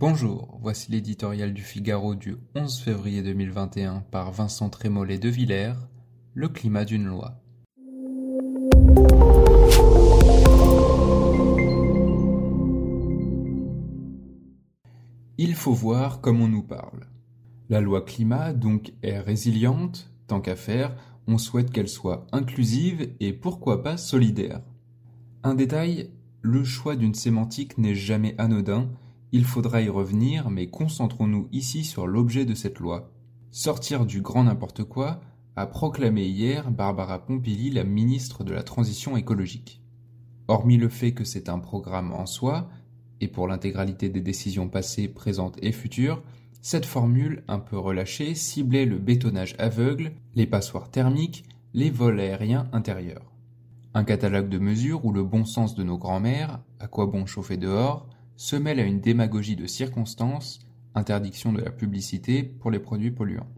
Bonjour, voici l'éditorial du Figaro du 11 février 2021 par Vincent Trémollet de Villers, Le climat d'une loi. Il faut voir comme on nous parle. La loi climat donc est résiliente, tant qu'à faire, on souhaite qu'elle soit inclusive et pourquoi pas solidaire. Un détail, le choix d'une sémantique n'est jamais anodin, il faudra y revenir, mais concentrons-nous ici sur l'objet de cette loi. Sortir du grand n'importe quoi a proclamé hier Barbara Pompili, la ministre de la Transition écologique. Hormis le fait que c'est un programme en soi, et pour l'intégralité des décisions passées, présentes et futures, cette formule un peu relâchée ciblait le bétonnage aveugle, les passoires thermiques, les vols aériens intérieurs. Un catalogue de mesures où le bon sens de nos grands-mères, à quoi bon chauffer dehors, se mêle à une démagogie de circonstances, interdiction de la publicité pour les produits polluants.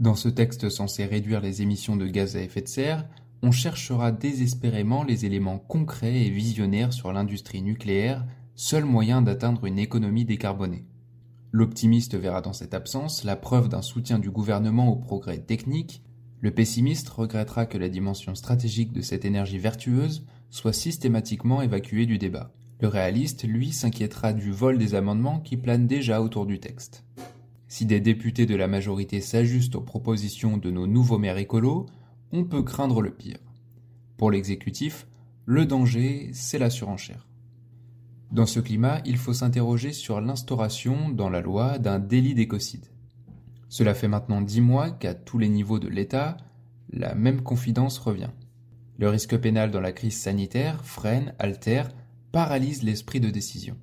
Dans ce texte censé réduire les émissions de gaz à effet de serre, on cherchera désespérément les éléments concrets et visionnaires sur l'industrie nucléaire seul moyen d'atteindre une économie décarbonée. L'optimiste verra dans cette absence la preuve d'un soutien du gouvernement au progrès technique, le pessimiste regrettera que la dimension stratégique de cette énergie vertueuse soit systématiquement évacuée du débat. Le réaliste, lui, s'inquiétera du vol des amendements qui planent déjà autour du texte. Si des députés de la majorité s'ajustent aux propositions de nos nouveaux maires écolos, on peut craindre le pire. Pour l'exécutif, le danger, c'est la surenchère. Dans ce climat, il faut s'interroger sur l'instauration, dans la loi, d'un délit d'écocide. Cela fait maintenant dix mois qu'à tous les niveaux de l'État, la même confidence revient. Le risque pénal dans la crise sanitaire freine, altère, paralyse l'esprit de décision.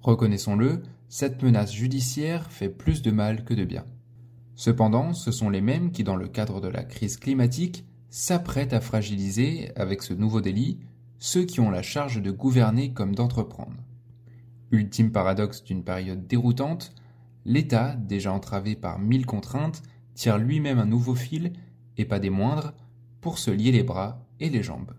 Reconnaissons-le, cette menace judiciaire fait plus de mal que de bien. Cependant, ce sont les mêmes qui, dans le cadre de la crise climatique, s'apprêtent à fragiliser, avec ce nouveau délit, ceux qui ont la charge de gouverner comme d'entreprendre. Ultime paradoxe d'une période déroutante, l'État, déjà entravé par mille contraintes, tire lui-même un nouveau fil, et pas des moindres, pour se lier les bras et les jambes.